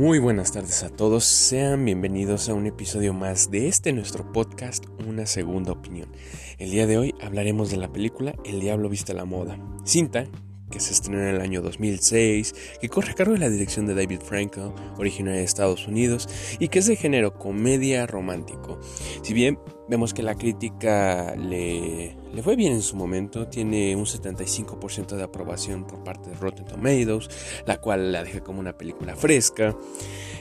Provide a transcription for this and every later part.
Muy buenas tardes a todos, sean bienvenidos a un episodio más de este nuestro podcast Una Segunda Opinión. El día de hoy hablaremos de la película El Diablo Viste la Moda, cinta que se estrenó en el año 2006, que corre a cargo de la dirección de David Frankel, originario de Estados Unidos, y que es de género comedia romántico. Si bien vemos que la crítica le, le fue bien en su momento, tiene un 75% de aprobación por parte de Rotten Tomatoes, la cual la deja como una película fresca.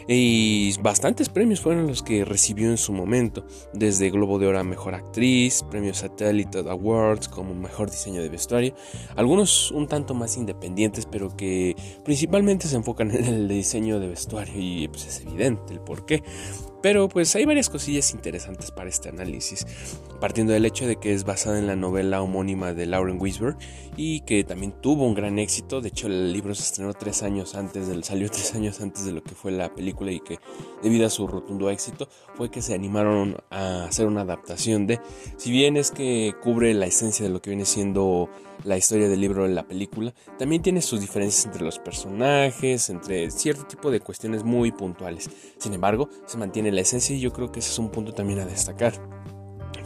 Y bastantes premios fueron los que recibió en su momento, desde Globo de Oro a Mejor Actriz, Premios Satellite Awards como Mejor Diseño de Vestuario, algunos un tanto más independientes, pero que principalmente se enfocan en el diseño de vestuario y pues es evidente el por qué. Pero pues hay varias cosillas interesantes para este análisis, partiendo del hecho de que es basada en la novela homónima de Lauren Wisberg y que también tuvo un gran éxito. De hecho, el libro se estrenó tres años antes del, salió tres años antes de lo que fue la película y que debido a su rotundo éxito fue que se animaron a hacer una adaptación de, si bien es que cubre la esencia de lo que viene siendo la historia del libro en la película, también tiene sus diferencias entre los personajes, entre cierto tipo de cuestiones muy puntuales. Sin embargo, se mantiene la esencia y yo creo que ese es un punto también a destacar.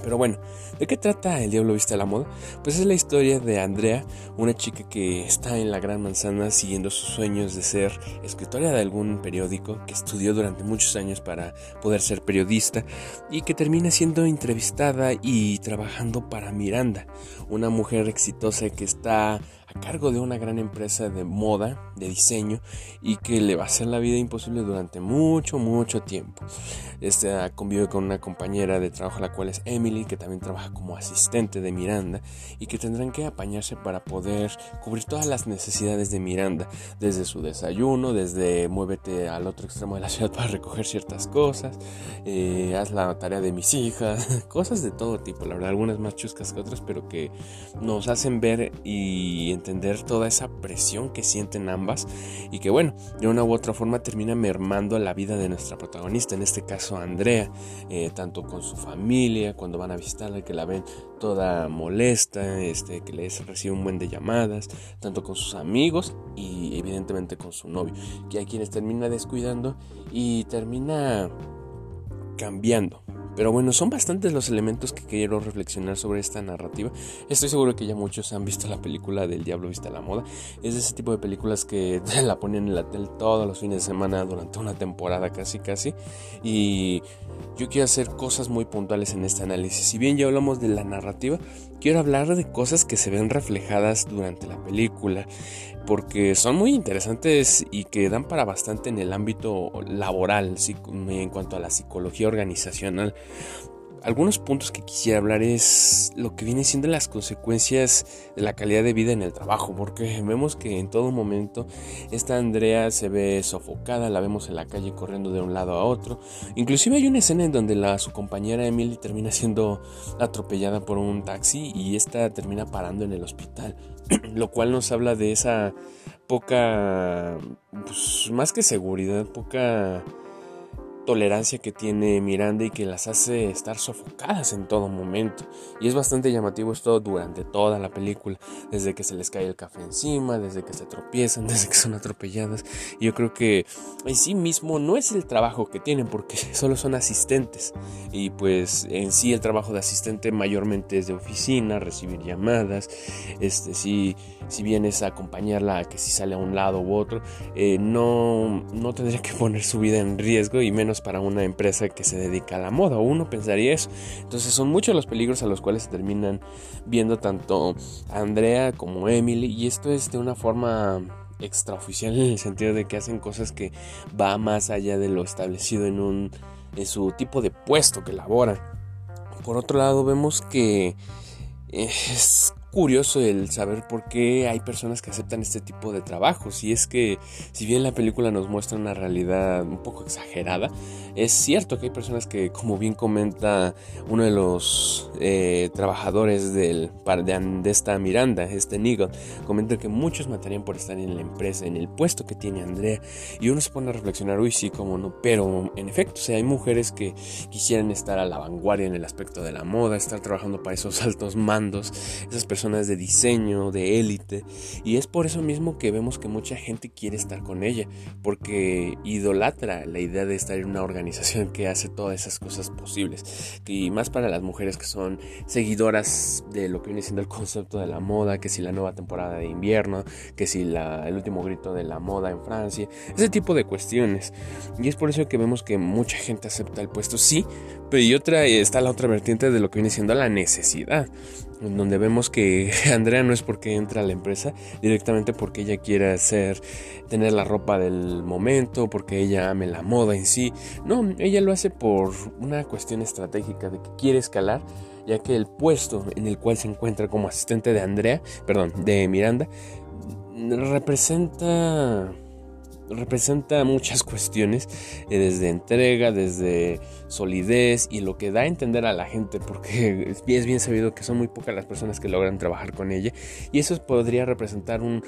Pero bueno, ¿de qué trata El Diablo Viste a la Moda? Pues es la historia de Andrea, una chica que está en la Gran Manzana siguiendo sus sueños de ser escritora de algún periódico, que estudió durante muchos años para poder ser periodista y que termina siendo entrevistada y trabajando para Miranda, una mujer exitosa que está cargo de una gran empresa de moda, de diseño, y que le va a hacer la vida imposible durante mucho, mucho tiempo. Esta convive con una compañera de trabajo, la cual es Emily, que también trabaja como asistente de Miranda, y que tendrán que apañarse para poder cubrir todas las necesidades de Miranda, desde su desayuno, desde muévete al otro extremo de la ciudad para recoger ciertas cosas, eh, haz la tarea de mis hijas, cosas de todo tipo, la verdad, algunas más chuscas que otras, pero que nos hacen ver y entender toda esa presión que sienten ambas y que bueno, de una u otra forma termina mermando la vida de nuestra protagonista, en este caso Andrea, eh, tanto con su familia, cuando van a visitarla, que la ven toda molesta, este, que les recibe un buen de llamadas, tanto con sus amigos y evidentemente con su novio, que hay quienes termina descuidando y termina cambiando pero bueno, son bastantes los elementos que quiero reflexionar sobre esta narrativa. Estoy seguro que ya muchos han visto la película del Diablo Vista a la Moda. Es de ese tipo de películas que la ponen en la tele todos los fines de semana durante una temporada casi casi. Y yo quiero hacer cosas muy puntuales en este análisis. Si bien ya hablamos de la narrativa, quiero hablar de cosas que se ven reflejadas durante la película porque son muy interesantes y que dan para bastante en el ámbito laboral en cuanto a la psicología organizacional. Algunos puntos que quisiera hablar es lo que viene siendo las consecuencias de la calidad de vida en el trabajo, porque vemos que en todo momento esta Andrea se ve sofocada, la vemos en la calle corriendo de un lado a otro. Inclusive hay una escena en donde su compañera Emily termina siendo atropellada por un taxi y esta termina parando en el hospital, lo cual nos habla de esa poca, pues, más que seguridad, poca tolerancia que tiene Miranda y que las hace estar sofocadas en todo momento. Y es bastante llamativo esto durante toda la película, desde que se les cae el café encima, desde que se tropiezan, desde que son atropelladas. Y yo creo que en sí mismo no es el trabajo que tienen porque solo son asistentes. Y pues en sí el trabajo de asistente mayormente es de oficina, recibir llamadas, este si, si bien es acompañarla a que si sale a un lado u otro, eh, no, no tendría que poner su vida en riesgo y menos para una empresa que se dedica a la moda. Uno pensaría eso. Entonces son muchos los peligros a los cuales se terminan viendo tanto Andrea como Emily. Y esto es de una forma extraoficial en el sentido de que hacen cosas que va más allá de lo establecido en un en su tipo de puesto que laboran. Por otro lado vemos que es curioso el saber por qué hay personas que aceptan este tipo de trabajos. Y es que, si bien la película nos muestra una realidad un poco exagerada, es cierto que hay personas que, como bien comenta uno de los eh, trabajadores del, de, esta Miranda, este Nigel, comenta que muchos matarían por estar en la empresa, en el puesto que tiene Andrea. Y uno se pone a reflexionar, uy, sí, como no. Pero en efecto, o hay mujeres que quisieran estar a la vanguardia en el aspecto de la moda, estar trabajando para esos altos mandos. Esas personas personas de diseño, de élite, y es por eso mismo que vemos que mucha gente quiere estar con ella, porque idolatra la idea de estar en una organización que hace todas esas cosas posibles, y más para las mujeres que son seguidoras de lo que viene siendo el concepto de la moda, que si la nueva temporada de invierno, que si la, el último grito de la moda en Francia, ese tipo de cuestiones, y es por eso que vemos que mucha gente acepta el puesto, sí, pero y otra está la otra vertiente de lo que viene siendo la necesidad, en donde vemos que Andrea no es porque entra a la empresa, directamente porque ella quiere hacer, tener la ropa del momento, porque ella ame la moda en sí. No, ella lo hace por una cuestión estratégica de que quiere escalar, ya que el puesto en el cual se encuentra como asistente de Andrea, perdón, de Miranda, representa representa muchas cuestiones, eh, desde entrega, desde solidez y lo que da a entender a la gente, porque es bien, sabido que son muy pocas las personas que logran trabajar con ella y eso podría representar un,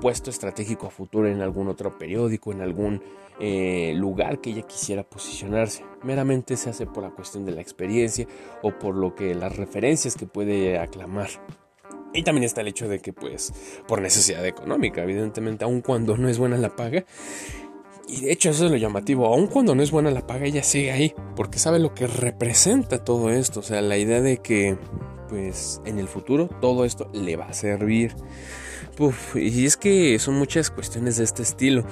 puesto estratégico a futuro en algún otro periódico, en algún eh, lugar que ella quisiera posicionarse. Meramente se hace por la cuestión de la experiencia o por lo que las referencias que puede aclamar. Y también está el hecho de que, pues, por necesidad económica, evidentemente, aun cuando no es buena la paga. Y de hecho eso es lo llamativo, aun cuando no es buena la paga, ella sigue ahí, porque sabe lo que representa todo esto, o sea, la idea de que, pues, en el futuro todo esto le va a servir. y es que son muchas cuestiones de este estilo.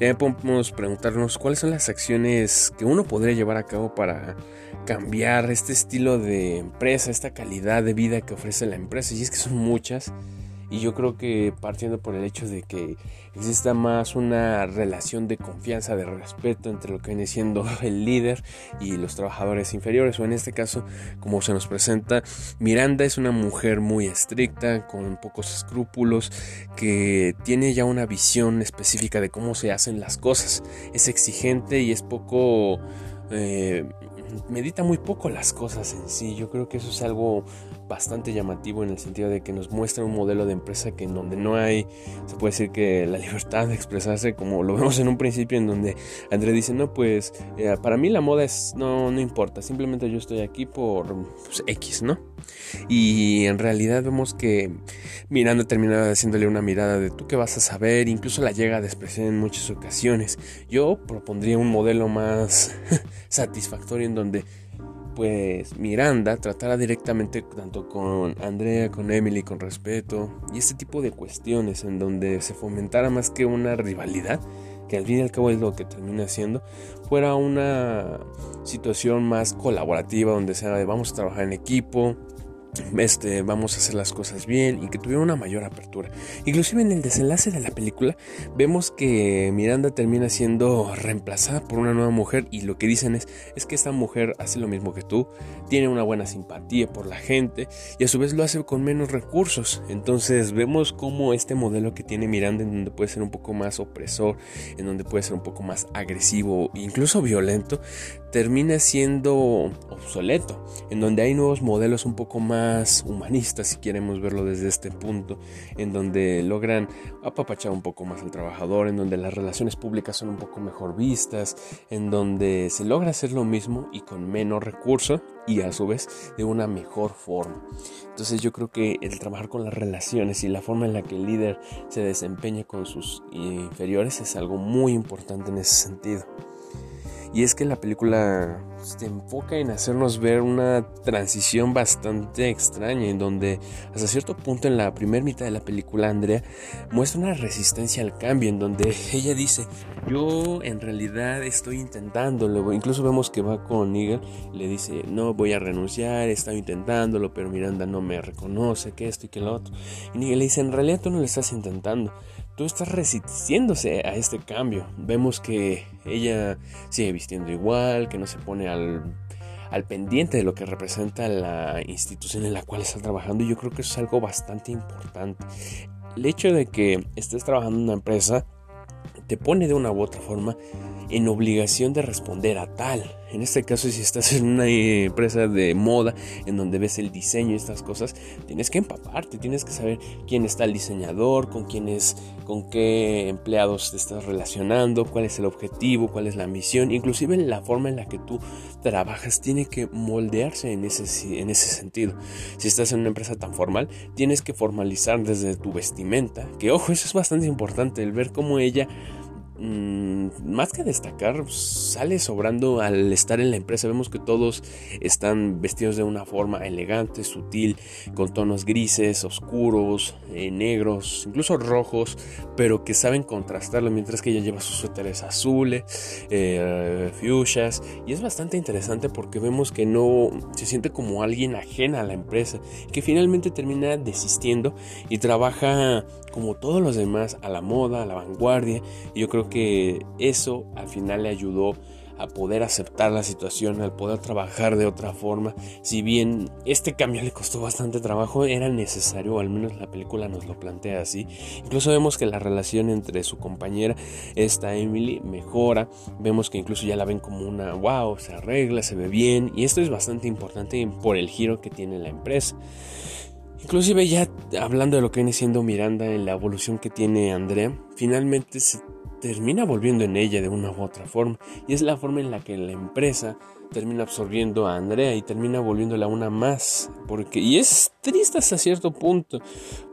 Ya podemos preguntarnos cuáles son las acciones que uno podría llevar a cabo para cambiar este estilo de empresa, esta calidad de vida que ofrece la empresa. Y es que son muchas. Y yo creo que partiendo por el hecho de que exista más una relación de confianza, de respeto entre lo que viene siendo el líder y los trabajadores inferiores, o en este caso, como se nos presenta, Miranda es una mujer muy estricta, con pocos escrúpulos, que tiene ya una visión específica de cómo se hacen las cosas. Es exigente y es poco... Eh, medita muy poco las cosas en sí. Yo creo que eso es algo bastante llamativo en el sentido de que nos muestra un modelo de empresa que en donde no hay, se puede decir que la libertad de expresarse, como lo vemos en un principio, en donde André dice, no, pues eh, para mí la moda es, no, no importa, simplemente yo estoy aquí por pues, X, ¿no? Y en realidad vemos que Miranda termina haciéndole una mirada de tú qué vas a saber, incluso la llega a despreciar en muchas ocasiones. Yo propondría un modelo más satisfactorio en donde pues Miranda tratara directamente tanto con Andrea, con Emily, con respeto y este tipo de cuestiones en donde se fomentara más que una rivalidad, que al fin y al cabo es lo que termina siendo, fuera una situación más colaborativa donde sea de vamos a trabajar en equipo, este, vamos a hacer las cosas bien y que tuviera una mayor apertura. Inclusive en el desenlace de la película vemos que Miranda termina siendo reemplazada por una nueva mujer y lo que dicen es, es que esta mujer hace lo mismo que tú, tiene una buena simpatía por la gente y a su vez lo hace con menos recursos. Entonces vemos como este modelo que tiene Miranda en donde puede ser un poco más opresor, en donde puede ser un poco más agresivo, incluso violento, termina siendo obsoleto, en donde hay nuevos modelos un poco más humanistas, si queremos verlo desde este punto, en donde logran apapachar un poco más al trabajador, en donde las relaciones públicas son un poco mejor vistas, en donde se logra hacer lo mismo y con menos recursos y a su vez de una mejor forma. Entonces yo creo que el trabajar con las relaciones y la forma en la que el líder se desempeña con sus inferiores es algo muy importante en ese sentido. Y es que la película se enfoca en hacernos ver una transición bastante extraña, en donde hasta cierto punto en la primera mitad de la película Andrea muestra una resistencia al cambio, en donde ella dice, yo en realidad estoy intentándolo, incluso vemos que va con Nigel, le dice, no voy a renunciar, he estado intentándolo, pero Miranda no me reconoce, que esto y que lo otro. Y Nigel le dice, en realidad tú no lo estás intentando tú estás resistiéndose a este cambio. Vemos que ella sigue vistiendo igual, que no se pone al, al pendiente de lo que representa la institución en la cual está trabajando y yo creo que eso es algo bastante importante. El hecho de que estés trabajando en una empresa te pone de una u otra forma en obligación de responder a tal. En este caso, si estás en una empresa de moda en donde ves el diseño y estas cosas, tienes que empaparte, tienes que saber quién está el diseñador, con quién es, con qué empleados te estás relacionando, cuál es el objetivo, cuál es la misión, inclusive la forma en la que tú trabajas tiene que moldearse en ese, en ese sentido. Si estás en una empresa tan formal, tienes que formalizar desde tu vestimenta, que ojo, eso es bastante importante, el ver cómo ella Mm, más que destacar, sale sobrando al estar en la empresa. Vemos que todos están vestidos de una forma elegante, sutil, con tonos grises, oscuros, eh, negros, incluso rojos, pero que saben contrastarlo, mientras que ella lleva sus suéteres azules, eh, fuchsias, y es bastante interesante porque vemos que no se siente como alguien ajena a la empresa, que finalmente termina desistiendo y trabaja como todos los demás a la moda, a la vanguardia, y yo creo que eso al final le ayudó a poder aceptar la situación, al poder trabajar de otra forma. Si bien este cambio le costó bastante trabajo, era necesario, o al menos la película nos lo plantea así. Incluso vemos que la relación entre su compañera, esta Emily, mejora. Vemos que incluso ya la ven como una wow, se arregla, se ve bien. Y esto es bastante importante por el giro que tiene la empresa. Inclusive ya hablando de lo que viene siendo Miranda en la evolución que tiene Andrea, finalmente se termina volviendo en ella de una u otra forma. Y es la forma en la que la empresa termina absorbiendo a Andrea y termina volviéndola una más. Porque, y es triste hasta cierto punto,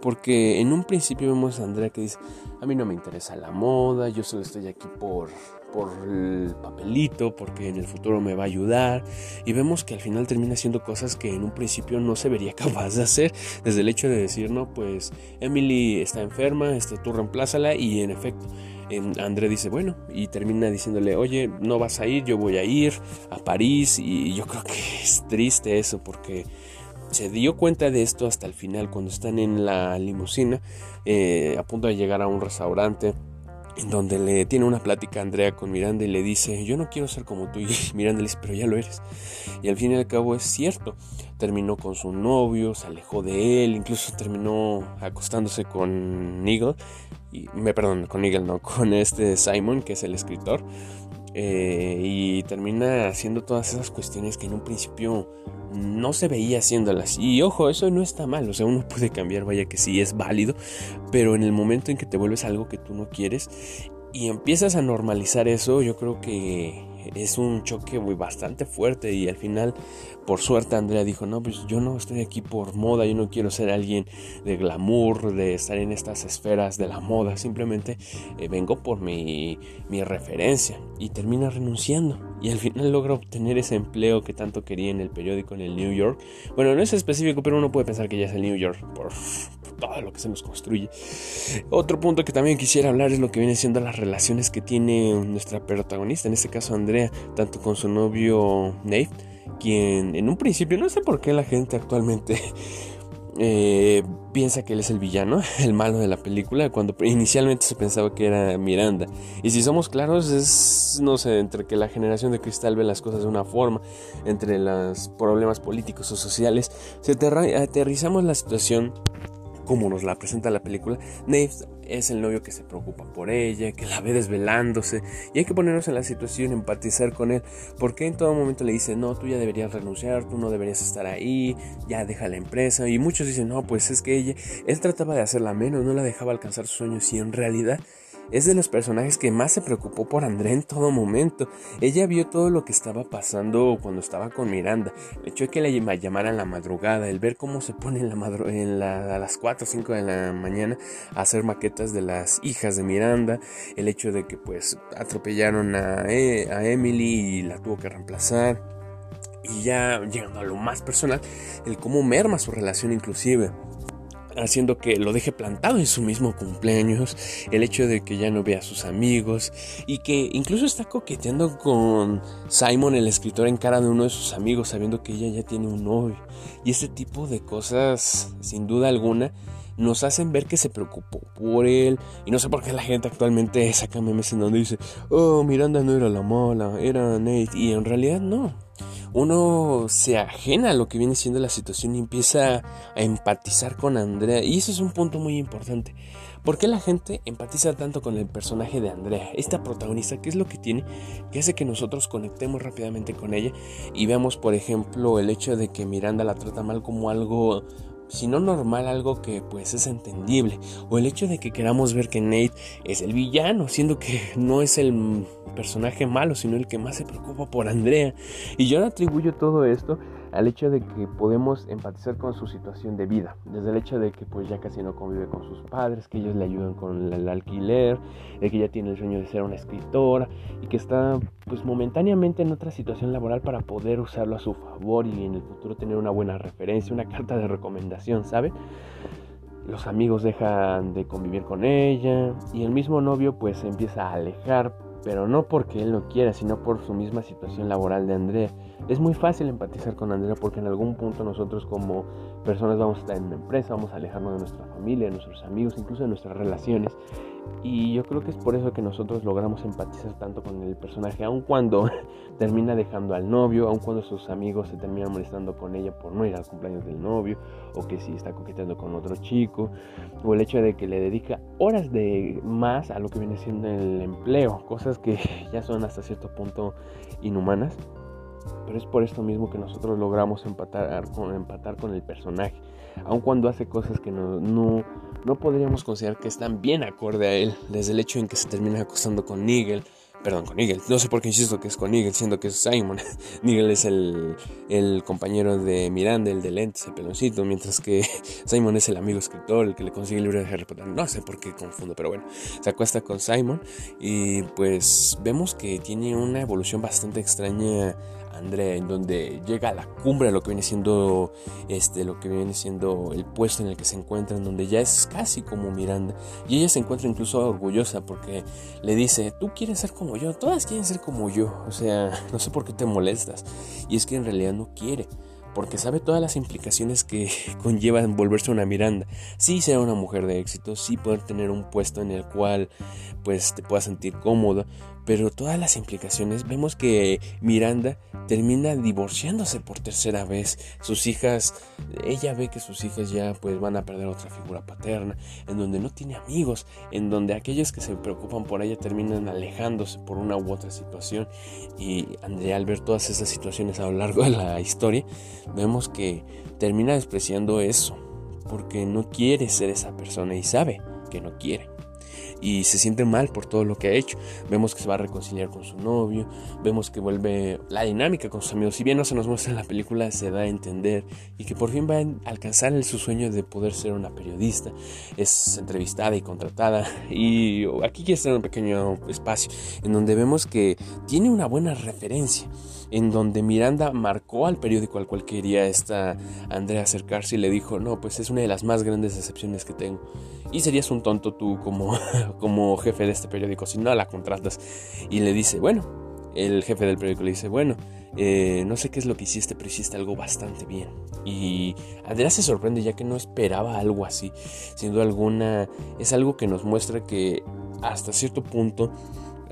porque en un principio vemos a Andrea que dice, a mí no me interesa la moda, yo solo estoy aquí por, por el papelito, porque en el futuro me va a ayudar. Y vemos que al final termina haciendo cosas que en un principio no se vería capaz de hacer, desde el hecho de decir, no, pues Emily está enferma, este, tú reemplázala y en efecto André dice, bueno, y termina diciéndole, oye, no vas a ir, yo voy a ir a París. Y yo creo que es triste eso porque se dio cuenta de esto hasta el final, cuando están en la limusina, eh, a punto de llegar a un restaurante en donde le tiene una plática Andrea con Miranda y le dice, yo no quiero ser como tú, y Miranda le dice, pero ya lo eres. Y al fin y al cabo es cierto, terminó con su novio, se alejó de él, incluso terminó acostándose con Nigel, me perdón, con Nigel no, con este Simon, que es el escritor, eh, y termina haciendo todas esas cuestiones que en un principio no se veía haciéndolas. Y ojo, eso no está mal, o sea, uno puede cambiar, vaya que sí es válido, pero en el momento en que te vuelves algo que tú no quieres y empiezas a normalizar eso, yo creo que es un choque muy bastante fuerte y al final por suerte Andrea dijo no pues yo no estoy aquí por moda yo no quiero ser alguien de glamour de estar en estas esferas de la moda simplemente eh, vengo por mi, mi referencia y termina renunciando. Y al final logra obtener ese empleo que tanto quería en el periódico en el New York. Bueno no es específico pero uno puede pensar que ya es el New York por todo lo que se nos construye. Otro punto que también quisiera hablar es lo que viene siendo las relaciones que tiene nuestra protagonista, en este caso Andrea, tanto con su novio Nate, quien en un principio, no sé por qué la gente actualmente eh, piensa que él es el villano, el malo de la película, cuando inicialmente se pensaba que era Miranda. Y si somos claros, es, no sé, entre que la generación de cristal ve las cosas de una forma, entre los problemas políticos o sociales, si aterrizamos la situación como nos la presenta la película, Nate es el novio que se preocupa por ella, que la ve desvelándose y hay que ponernos en la situación, empatizar con él, porque en todo momento le dice, no, tú ya deberías renunciar, tú no deberías estar ahí, ya deja la empresa y muchos dicen, no, pues es que ella, él trataba de hacerla menos, no la dejaba alcanzar sus sueños y en realidad es de los personajes que más se preocupó por André en todo momento. Ella vio todo lo que estaba pasando cuando estaba con Miranda. El hecho de que la llamara en la madrugada, el ver cómo se pone en la en a las 4 o 5 de la mañana a hacer maquetas de las hijas de Miranda. El hecho de que pues atropellaron a, e, a Emily y la tuvo que reemplazar. Y ya llegando a lo más personal, el cómo merma su relación inclusive haciendo que lo deje plantado en su mismo cumpleaños, el hecho de que ya no vea a sus amigos y que incluso está coqueteando con Simon, el escritor, en cara de uno de sus amigos, sabiendo que ella ya tiene un novio. Y este tipo de cosas, sin duda alguna, nos hacen ver que se preocupó por él. Y no sé por qué la gente actualmente saca memes en donde dice, oh, Miranda no era la mala, era Nate. Y en realidad no. Uno se ajena a lo que viene siendo la situación y empieza a empatizar con Andrea. Y eso es un punto muy importante. ¿Por qué la gente empatiza tanto con el personaje de Andrea? Esta protagonista, ¿qué es lo que tiene? Que hace que nosotros conectemos rápidamente con ella y veamos, por ejemplo, el hecho de que Miranda la trata mal como algo si no normal, algo que pues es entendible. O el hecho de que queramos ver que Nate es el villano, siendo que no es el personaje malo, sino el que más se preocupa por Andrea. Y yo le atribuyo todo esto al hecho de que podemos empatizar con su situación de vida, desde el hecho de que pues ya casi no convive con sus padres, que ellos le ayudan con el alquiler, de que ya tiene el sueño de ser una escritora y que está pues momentáneamente en otra situación laboral para poder usarlo a su favor y en el futuro tener una buena referencia, una carta de recomendación, ¿sabe? Los amigos dejan de convivir con ella y el mismo novio pues se empieza a alejar pero no porque él no quiera, sino por su misma situación laboral de Andrea. Es muy fácil empatizar con Andrea porque en algún punto nosotros como personas vamos a estar en una empresa, vamos a alejarnos de nuestra familia, de nuestros amigos, incluso de nuestras relaciones. Y yo creo que es por eso que nosotros logramos empatizar tanto con el personaje, aun cuando termina dejando al novio, aun cuando sus amigos se terminan molestando con ella por no ir al cumpleaños del novio, o que si está coqueteando con otro chico, o el hecho de que le dedica horas de más a lo que viene siendo el empleo, cosas que ya son hasta cierto punto inhumanas. Pero es por esto mismo que nosotros logramos empatar con, empatar con el personaje, aun cuando hace cosas que no, no no podríamos considerar que están bien acorde a él, desde el hecho en que se termina acostando con Nigel, perdón, con Nigel, no sé por qué insisto que es con Nigel, siendo que es Simon. Nigel es el, compañero de Miranda, el de lentes, el peloncito, mientras que Simon es el amigo escritor, el que le consigue el libro de Harry Potter. No sé por qué confundo, pero bueno, se acuesta con Simon y pues vemos que tiene una evolución bastante extraña Andrea, en donde llega a la cumbre de lo que viene siendo este, lo que viene siendo el puesto en el que se encuentra, en donde ya es casi como Miranda. Y ella se encuentra incluso orgullosa porque le dice, tú quieres ser como yo, todas quieren ser como yo. O sea, no sé por qué te molestas. Y es que en realidad no quiere porque sabe todas las implicaciones que conllevan volverse una Miranda. Sí ser una mujer de éxito, sí poder tener un puesto en el cual pues te puedas sentir cómodo, pero todas las implicaciones vemos que Miranda termina divorciándose por tercera vez. Sus hijas, ella ve que sus hijas ya pues van a perder otra figura paterna, en donde no tiene amigos, en donde aquellos que se preocupan por ella terminan alejándose por una u otra situación. Y al ver todas esas situaciones a lo largo de la historia, vemos que termina despreciando eso, porque no quiere ser esa persona y sabe que no quiere y se siente mal por todo lo que ha hecho. Vemos que se va a reconciliar con su novio, vemos que vuelve la dinámica con sus amigos. Si bien no se nos muestra en la película, se da a entender y que por fin va a alcanzar su sueño de poder ser una periodista. Es entrevistada y contratada y aquí quiere estar un pequeño espacio en donde vemos que tiene una buena referencia en donde Miranda marcó al periódico al cual quería esta Andrea acercarse y le dijo, no, pues es una de las más grandes decepciones que tengo. Y serías un tonto tú como, como jefe de este periódico si no la contratas. Y le dice, bueno, el jefe del periódico le dice, bueno, eh, no sé qué es lo que hiciste, pero hiciste algo bastante bien. Y Andrea se sorprende ya que no esperaba algo así. Siendo alguna, es algo que nos muestra que hasta cierto punto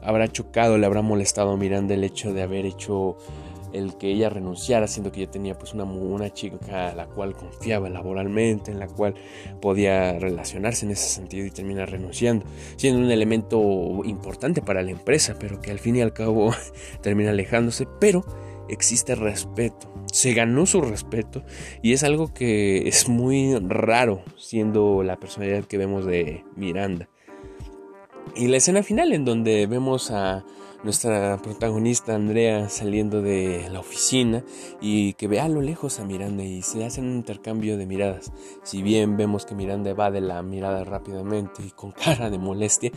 habrá chocado, le habrá molestado a Miranda el hecho de haber hecho el que ella renunciara, siendo que ella tenía pues una, una chica a la cual confiaba laboralmente, en la cual podía relacionarse en ese sentido y termina renunciando, siendo un elemento importante para la empresa, pero que al fin y al cabo termina alejándose, pero existe respeto, se ganó su respeto y es algo que es muy raro siendo la personalidad que vemos de Miranda. Y la escena final en donde vemos a nuestra protagonista Andrea saliendo de la oficina y que ve a lo lejos a Miranda y se hacen un intercambio de miradas. Si bien vemos que Miranda va de la mirada rápidamente y con cara de molestia,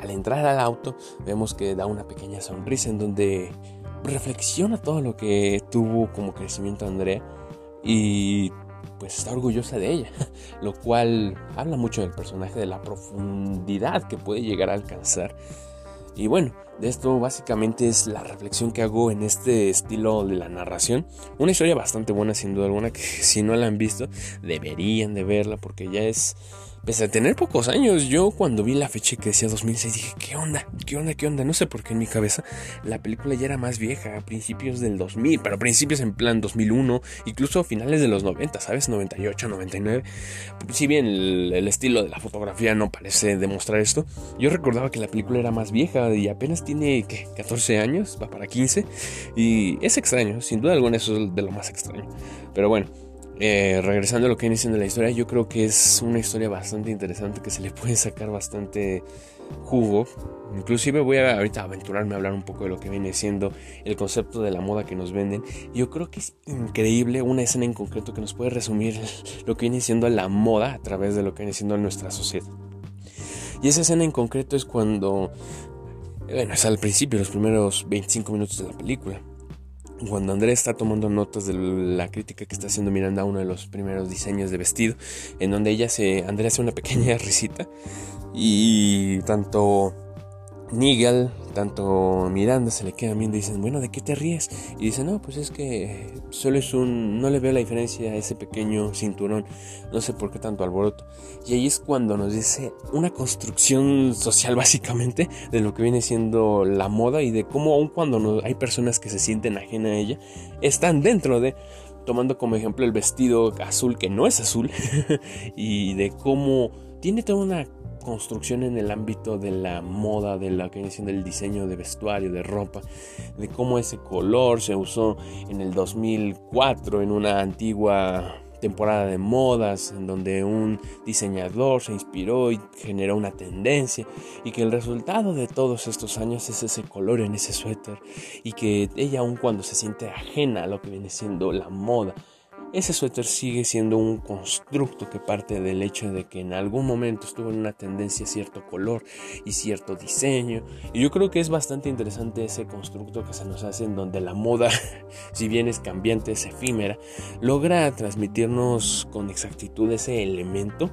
al entrar al auto vemos que da una pequeña sonrisa en donde reflexiona todo lo que tuvo como crecimiento Andrea y pues está orgullosa de ella, lo cual habla mucho del personaje, de la profundidad que puede llegar a alcanzar. Y bueno, de esto básicamente es la reflexión que hago en este estilo de la narración. Una historia bastante buena sin duda alguna que si no la han visto deberían de verla porque ya es Pese a tener pocos años, yo cuando vi la fecha que decía 2006 dije, ¿qué onda? ¿Qué onda? ¿Qué onda? No sé por qué en mi cabeza la película ya era más vieja, a principios del 2000, pero principios en plan 2001, incluso finales de los 90, ¿sabes? 98, 99. Si bien el, estilo de la fotografía no parece demostrar esto, yo recordaba que la película era más vieja y apenas tiene, ¿qué? 14 años, va para 15. Y es extraño, sin duda alguna eso es de lo más extraño. Pero bueno. Eh, regresando a lo que viene siendo la historia, yo creo que es una historia bastante interesante que se le puede sacar bastante jugo. Inclusive voy a ahorita aventurarme a hablar un poco de lo que viene siendo el concepto de la moda que nos venden. Yo creo que es increíble una escena en concreto que nos puede resumir lo que viene siendo la moda a través de lo que viene siendo nuestra sociedad. Y esa escena en concreto es cuando, bueno, es al principio, los primeros 25 minutos de la película cuando Andrea está tomando notas de la crítica que está haciendo Miranda a uno de los primeros diseños de vestido, en donde ella se, Andrea hace una pequeña risita y tanto Nigel, tanto Miranda se le quedan viendo y dicen, bueno, ¿de qué te ríes? Y dice, no, pues es que solo es un, no le veo la diferencia a ese pequeño cinturón, no sé por qué tanto alboroto. Y ahí es cuando nos dice una construcción social básicamente de lo que viene siendo la moda y de cómo aun cuando hay personas que se sienten ajena a ella, están dentro de tomando como ejemplo el vestido azul que no es azul y de cómo tiene toda una construcción en el ámbito de la moda, de la que del diseño de vestuario, de ropa, de cómo ese color se usó en el 2004 en una antigua temporada de modas en donde un diseñador se inspiró y generó una tendencia y que el resultado de todos estos años es ese color en ese suéter y que ella aun cuando se siente ajena a lo que viene siendo la moda ese suéter sigue siendo un constructo que parte del hecho de que en algún momento estuvo en una tendencia cierto color y cierto diseño. Y yo creo que es bastante interesante ese constructo que se nos hace en donde la moda, si bien es cambiante, es efímera, logra transmitirnos con exactitud ese elemento.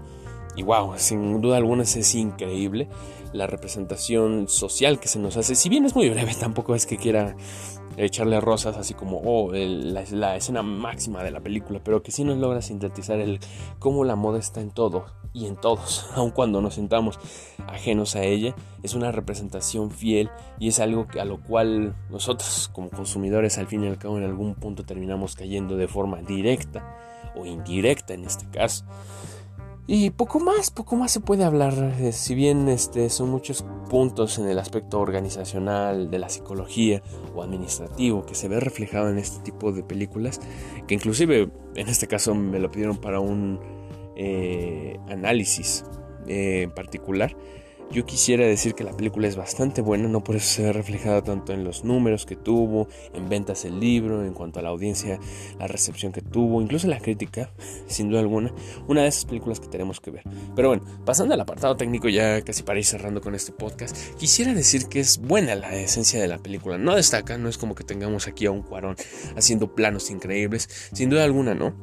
Y wow, sin duda alguna es increíble la representación social que se nos hace. Si bien es muy breve, tampoco es que quiera echarle rosas así como oh, la, escena máxima de la película, pero que sí nos logra sintetizar el cómo la moda está en todo y en todos, aun cuando nos sentamos ajenos a ella, es una representación fiel y es algo a lo cual nosotros como consumidores al fin y al cabo en algún punto terminamos cayendo de forma directa o indirecta en este caso. Y poco más, poco más se puede hablar, eh, si bien este, son muchos puntos en el aspecto organizacional, de la psicología o administrativo que se ve reflejado en este tipo de películas, que inclusive en este caso me lo pidieron para un eh, análisis eh, en particular. Yo quisiera decir que la película es bastante buena, no por eso se ve reflejada tanto en los números que tuvo, en ventas del libro, en cuanto a la audiencia, la recepción que tuvo, incluso la crítica, sin duda alguna, una de esas películas que tenemos que ver. Pero bueno, pasando al apartado técnico, ya casi para ir cerrando con este podcast, quisiera decir que es buena la esencia de la película. No destaca, no es como que tengamos aquí a un cuarón haciendo planos increíbles, sin duda alguna, ¿no?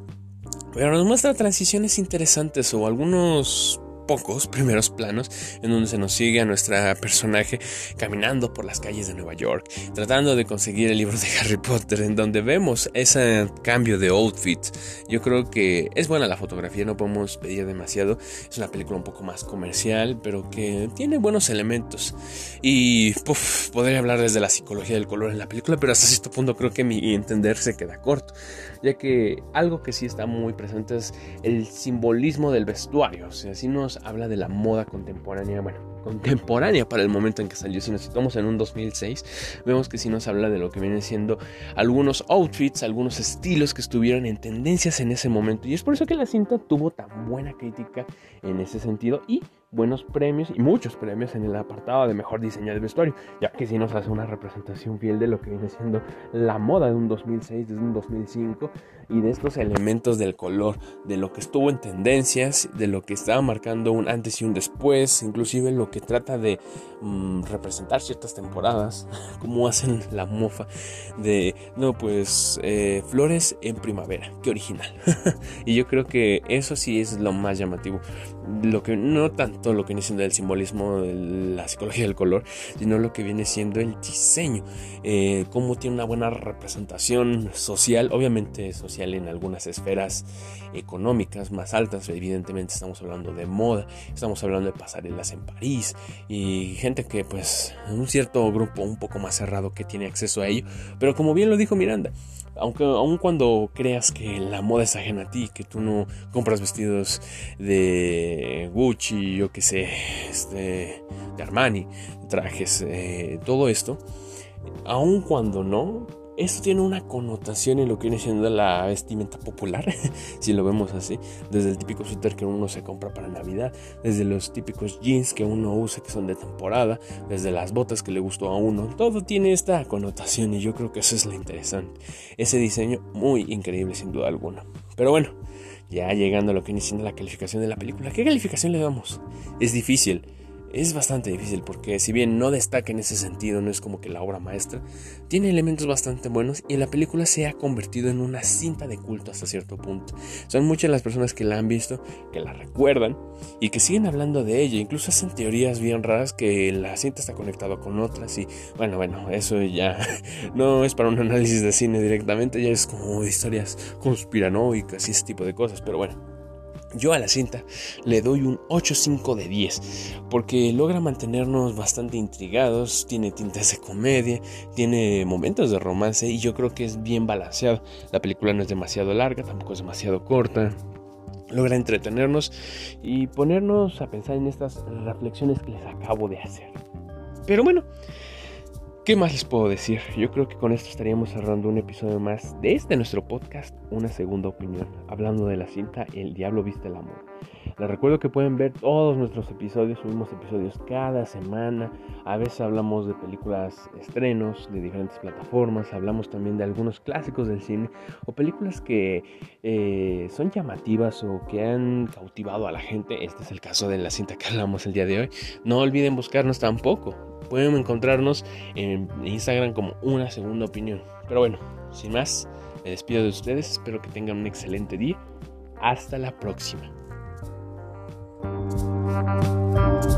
Pero nos muestra transiciones interesantes o algunos pocos primeros planos en donde se nos sigue a nuestra personaje caminando por las calles de Nueva York, tratando de conseguir el libro de Harry Potter, en donde vemos ese cambio de outfit. Yo creo que es buena la fotografía, no podemos pedir demasiado. Es una película un poco más comercial, pero que tiene buenos elementos. Y podría hablar desde la psicología del color en la película, pero hasta cierto punto creo que mi entender se queda corto, ya que algo que sí está muy presente es el simbolismo del vestuario. O sea, si nos habla de la moda contemporánea, bueno, contemporánea para el momento en que salió. Si nos situamos en un 2006, vemos que si nos habla de lo que vienen siendo algunos outfits, algunos estilos que estuvieron en tendencias en ese momento. Y es por eso que la cinta tuvo tan buena crítica en ese sentido y buenos premios y muchos premios en el apartado de mejor diseño de vestuario, ya que si nos hace una representación fiel de lo que viene siendo la moda de un 2006, de un 2005 y de estos elementos del color, de lo que estuvo en tendencias, de lo que estaba marcando un antes y un después, inclusive lo que trata de mm, representar ciertas temporadas, como hacen la mofa de, no, pues eh, flores en primavera, qué original. y yo creo que eso sí es lo más llamativo. Lo que no tanto lo que viene siendo el simbolismo de la psicología del color, sino lo que viene siendo el diseño, eh, cómo tiene una buena representación social, obviamente social en algunas esferas económicas más altas, evidentemente estamos hablando de moda, estamos hablando de pasarelas en París y gente que pues un cierto grupo un poco más cerrado que tiene acceso a ello, pero como bien lo dijo Miranda, aunque aun cuando creas que la moda es ajena a ti, que tú no compras vestidos de Gucci, yo que sé, este, de Armani, trajes, eh, todo esto, aun cuando no, esto tiene una connotación en lo que viene siendo la vestimenta popular, si lo vemos así, desde el típico suéter que uno se compra para Navidad, desde los típicos jeans que uno usa que son de temporada, desde las botas que le gustó a uno, todo tiene esta connotación y yo creo que eso es lo interesante. Ese diseño muy increíble sin duda alguna. Pero bueno, ya llegando a lo que viene siendo la calificación de la película, ¿qué calificación le damos? Es difícil es bastante difícil porque si bien no destaca en ese sentido, no es como que la obra maestra, tiene elementos bastante buenos y la película se ha convertido en una cinta de culto hasta cierto punto. Son muchas las personas que la han visto, que la recuerdan y que siguen hablando de ella, incluso hacen teorías bien raras que la cinta está conectada con otras y bueno, bueno, eso ya no es para un análisis de cine directamente, ya es como historias conspiranoicas y ese tipo de cosas, pero bueno. Yo a la cinta le doy un 8.5 de 10 porque logra mantenernos bastante intrigados, tiene tintas de comedia, tiene momentos de romance y yo creo que es bien balanceado. La película no es demasiado larga, tampoco es demasiado corta. Logra entretenernos y ponernos a pensar en estas reflexiones que les acabo de hacer. Pero bueno, ¿Qué más les puedo decir? Yo creo que con esto estaríamos cerrando un episodio más de este nuestro podcast, Una Segunda Opinión, hablando de la cinta El Diablo Viste el Amor. Les recuerdo que pueden ver todos nuestros episodios, subimos episodios cada semana, a veces hablamos de películas estrenos de diferentes plataformas, hablamos también de algunos clásicos del cine o películas que eh, son llamativas o que han cautivado a la gente. Este es el caso de la cinta que hablamos el día de hoy. No olviden buscarnos tampoco Pueden encontrarnos en Instagram como una segunda opinión. Pero bueno, sin más, me despido de ustedes. Espero que tengan un excelente día. Hasta la próxima. Thank you.